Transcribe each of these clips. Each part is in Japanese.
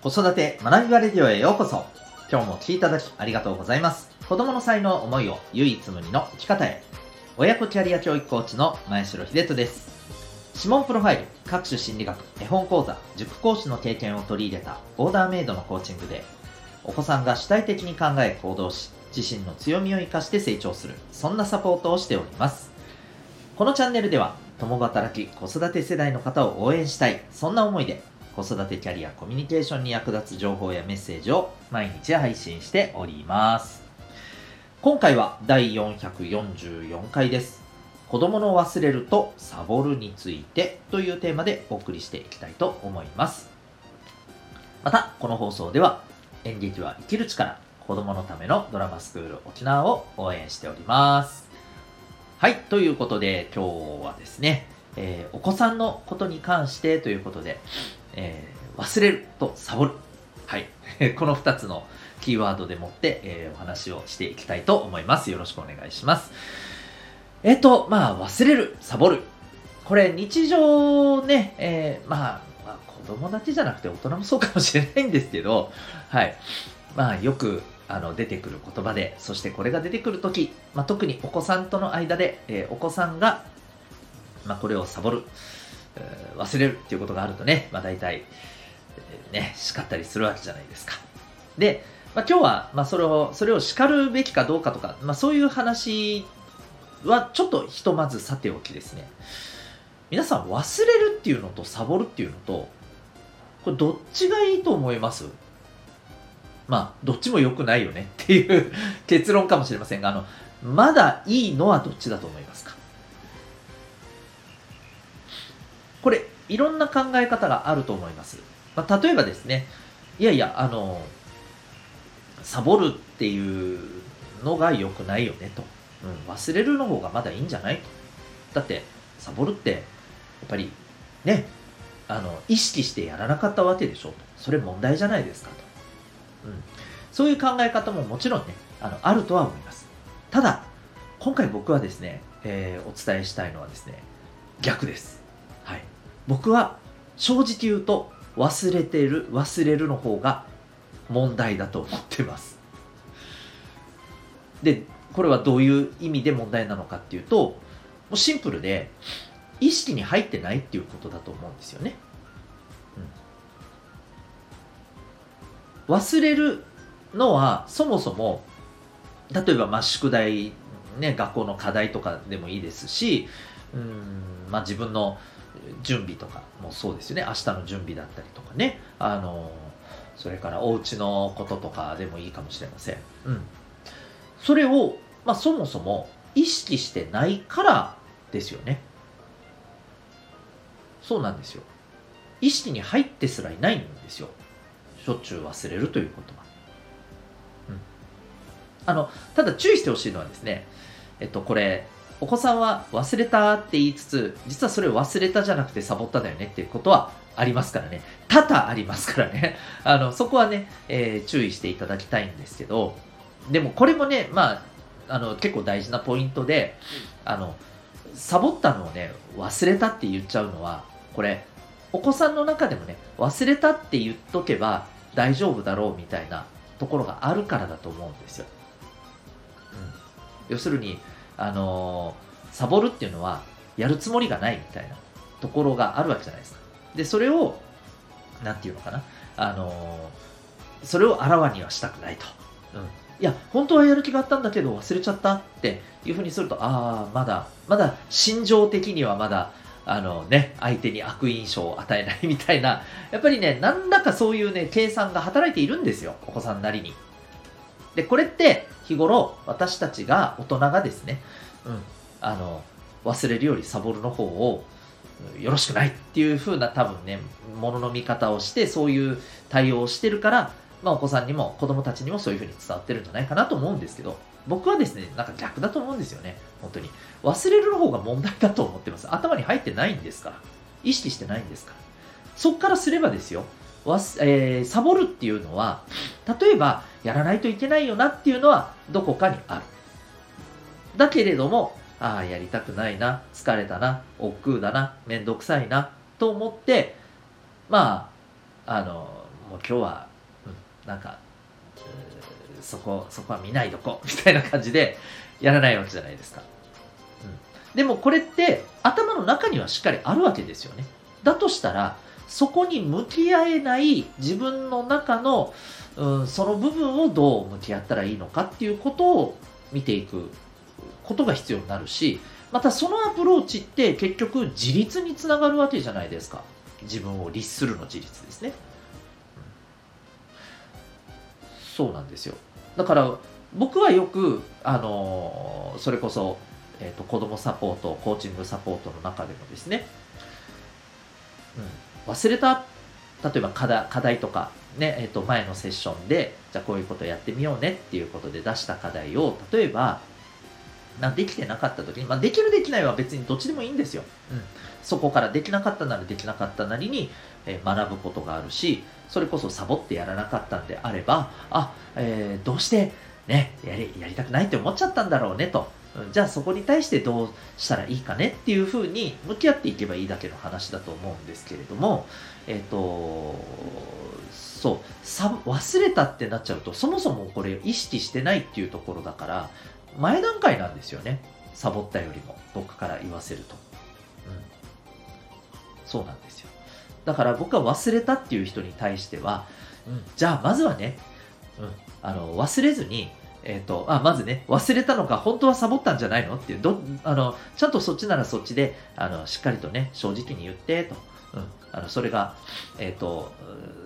子育て学びバレディオへようこそ。今日もお聴きいただきありがとうございます。子供の才能思いを唯一無二の生き方へ。親子キャリア教育コーチの前城秀人です。指紋プロファイル、各種心理学、絵本講座、塾講師の経験を取り入れたオーダーメイドのコーチングで、お子さんが主体的に考え行動し、自身の強みを生かして成長する、そんなサポートをしております。このチャンネルでは、共働き子育て世代の方を応援したい、そんな思いで、子育てキャリアコミュニケーションに役立つ情報やメッセージを毎日配信しております。今回は第444回です。子供の忘れるとサボるについてというテーマでお送りしていきたいと思います。また、この放送では演劇は生きる力子供のためのドラマスクール沖縄を応援しております。はい、ということで今日はですね、えーお子さんのことに関してということで、えー忘れるとサボる。はい。この2つのキーワードでもって、えーお話をしていきたいと思います。よろしくお願いします。えっ、と、まあ、忘れる、サボる。これ、日常ね、えーまあ、まあ、子供だけじゃなくて大人もそうかもしれないんですけど、はい。まあ、よく、あの、出てくる言葉で、そしてこれが出てくるとき、まあ、特にお子さんとの間で、えーお子さんが、まあ、これをサボる、忘れるっていうことがあるとね、まあ、大体、ね、叱ったりするわけじゃないですか。で、まあ、今日は、まあ、それを、それを叱るべきかどうかとか、まあ、そういう話は、ちょっとひとまずさておきですね。皆さん、忘れるっていうのとサボるっていうのと、これどっちがいいと思います？まあ、どっちも良くないよねっていう 結論かもしれませんが、あの、まだいいのはどっちだと思いますか？これ、いろんな考え方があると思います。まあ、例えばですね、いやいや、あの、サボるっていうのが良くないよねと。うん、忘れるの方がまだいいんじゃないと。だって、サボるって、やっぱり、ね、あの、意識してやらなかったわけでしょと。それ問題じゃないですかと。うん。そういう考え方ももちろんね、あの、あるとは思います。ただ、今回僕はですね、えーお伝えしたいのはですね、逆です。僕は、正直言うと、忘れてる、忘れるの方が問題だと思ってます。で、これはどういう意味で問題なのかっていうと、もうシンプルで、意識に入ってないっていうことだと思うんですよね。うん、忘れるのは、そもそも、例えば、まあ、宿題、ね、学校の課題とかでもいいですし、うん、まあ、自分の準備とかもそうですよね。明日の準備だったりとかね。あの、それからお家のこととかでもいいかもしれません。うん。それを、まあ、そもそも意識してないからですよね。そうなんですよ。意識に入ってすらいないんですよ。しょっちゅう忘れるということは。うん。あの、ただ注意してほしいのはですね、えっと、これ、お子さんは忘れたって言いつつ、実はそれ忘れたじゃなくてサボっただよねっていうことはありますからね。多々ありますからね。あの、そこはね、えー注意していただきたいんですけど、でもこれもね、まあ、あの、結構大事なポイントで、あの、サボったのをね、忘れたって言っちゃうのは、これ、お子さんの中でもね、忘れたって言っとけば大丈夫だろうみたいなところがあるからだと思うんですよ。うん。要するに、あのサボるっていうのは、やるつもりがないみたいなところがあるわけじゃないですか。で、それを、なんていうのかな。あのそれをあらわにはしたくないと。うん。いや、本当はやる気があったんだけど忘れちゃったっていうふうにすると、ああ、まだ、まだ心情的にはまだ、あのね、相手に悪印象を与えないみたいな、やっぱりね、何らかそういうね、計算が働いているんですよ。お子さんなりに。で、これって日頃私たちが、大人がですね、うん、あの、忘れるよりサボるの方をうんよろしくないっていう風な多分ね、ものの見方をして、そういう対応をしてるから、まあお子さんにも子供たちにもそういう風に伝わってるんじゃないかなと思うんですけど、僕はですね、なんか逆だと思うんですよね。本当に。忘れるの方が問題だと思ってます。頭に入ってないんですから。意識してないんですから。そっからすればですよ。わすえーサボるっていうのは、例えば、やらないといけないよなっていうのは、どこかにある。だけれども、ああ、やりたくないな、疲れたな、億劫だな、めんどくさいな、と思って、まあ、あの、もう今日は、うん、なんかそこそこは見ないどこ みたいな感じでやらないわけじゃないですか、うん、でもこれって頭の中にはしっかりあるわけですよね。だとしたらそこに向き合えない自分の中の、うん、その部分をどう向き合ったらいいのかっていうことを見ていくことが必要になるしまたそのアプローチって結局自立につながるわけじゃないですか。自分を律するの自立ですね、そうなんですよ。だから僕はよくあのそれこそ、えーと、子どもサポートコーチングサポートの中でもですね、忘れた例えば課題課題とかね、えー、と前のセッションでじゃあこういうことやってみようねっていうことで出した課題を例えばなできてなかった時に、まあ、できるできないは別にどっちでもいいんですよ、うん、そこからできなかったならできなかったなりに、えー、学ぶことがあるしそれこそサボってやらなかったんであればあ、えー、どうしてねやりやりたくないって思っちゃったんだろうねと。じゃあそこに対してどうしたらいいかねっていうふうに向き合っていけばいいだけの話だと思うんですけれども、えっ、と、そう、さ忘れたってなっちゃうと、そもそもこれ意識してないっていうところだから、前段階なんですよね。サボったよりも、僕から言わせると。うん。そうなんですよ。だから僕は忘れたっていう人に対しては、うん、じゃあまずはね、うん、あの忘れずに、えっ、ー、と、あ、まずね、忘れたのか、本当はサボったんじゃないのっていう、ど、あの、ちゃんとそっちならそっちで、あの、しっかりとね、正直に言って、と。うん。あの、それが、えっ、ー、と、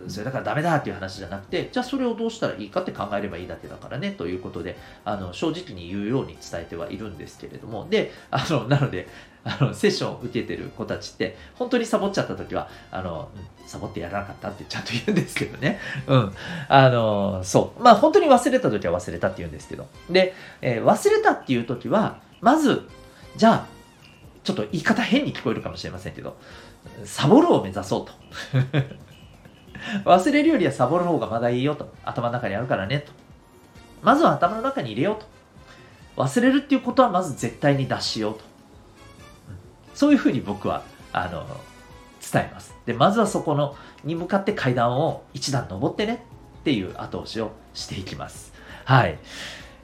それだからダメだっていう話じゃなくて、じゃあそれをどうしたらいいかって考えればいいだけだからね、ということで、あの、正直に言うように伝えてはいるんですけれども、で、あの、なので、あの、セッションを受けてる子たちって、本当にサボっちゃった時は、あの、サボってやらなかったってちゃんと言うんですけどね。うん。あの、そう。まあ、本当に忘れた時は忘れたって言うんですけど。で、えー、忘れたっていう時は、まず、じゃあ、ちょっと言い方変に聞こえるかもしれませんけど、サボるを目指そうと。忘れるよりはサボる方がまだいいよと。頭の中にあるからねと。まずは頭の中に入れようと。忘れるっていうことはまず絶対に脱しようと。そういうふうに僕は、あの、伝えます。で、まずはそこの、に向かって階段を一段登ってねっていう後押しをしていきます。はい。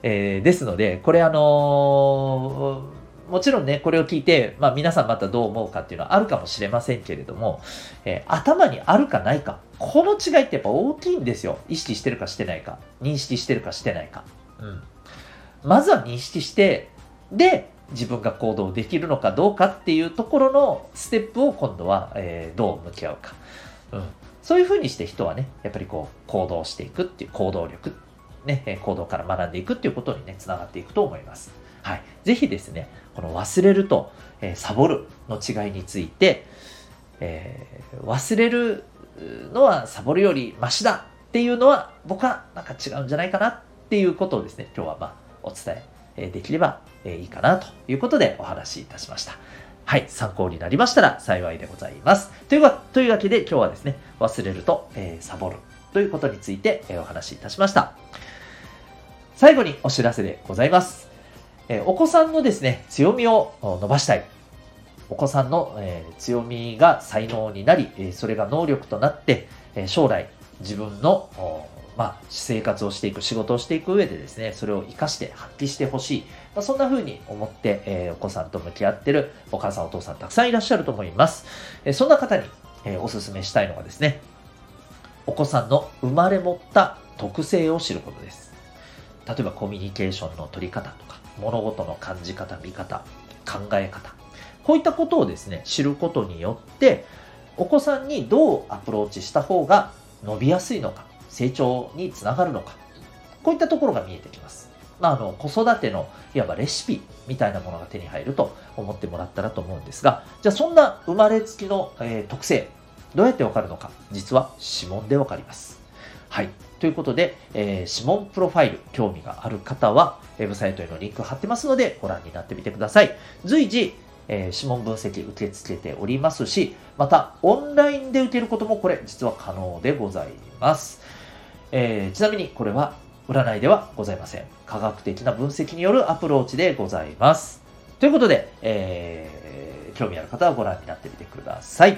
えー、ですので、これあのーもちろんね、これを聞いて、まあ皆さんまたどう思うかっていうのはあるかもしれませんけれども、えー、頭にあるかないか、この違いってやっぱ大きいんですよ。意識してるかしてないか、認識してるかしてないか。うん。まずは認識して、で、自分が行動できるのかどうかっていうところのステップを今度は、えー、どう向き合うか。うん。そういうふうにして人はね、やっぱりこう、行動していくっていう行動力、ね、行動から学んでいくっていうことにね、つながっていくと思います。はい。ぜひですね、この忘れると、えー、サボるの違いについて、えー、忘れるのはサボるよりマシだっていうのは僕はなんか違うんじゃないかなっていうことをですね、今日はまあお伝えできればいいかなということでお話しいたしました。はい、参考になりましたら幸いでございます。というというわけで今日はですね、忘れると、えー、サボるということについて、え、お話しいたしました。最後にお知らせでございます。えお子さんのですね、強みを伸ばしたい。お子さんの、え強みが才能になり、えそれが能力となって、え将来自分の、まあ、生活をしていく、仕事をしていく上でですね、それを活かして発揮してほしい。まあ、そんな風に思って、えお子さんと向き合ってるお母さんお父さんたくさんいらっしゃると思います。えそんな方に、えお勧めしたいのがですね、お子さんの生まれ持った特性を知ることです。例えばコミュニケーションの取り方とか、物事の感じ方、見方、考え方。こういったことをですね、知ることによって、お子さんにどうアプローチした方が伸びやすいのか、成長につながるのか、こういったところが見えてきます。まあ、あの、子育てのいわばレシピみたいなものが手に入ると思ってもらったらと思うんですが、じゃあそんな生まれつきの、えー、特性、どうやってわかるのか、実は指紋でわかります。はい。ということで、えー、指紋プロファイル、興味がある方は、ウェブサイトへのリンク貼ってますので、ご覧になってみてください。随時、えー、指紋分析受け付けておりますし、また、オンラインで受けることもこれ、実は可能でございます。えー、ちなみに、これは、占いではございません。科学的な分析によるアプローチでございます。ということで、えー、興味ある方はご覧になってみてください。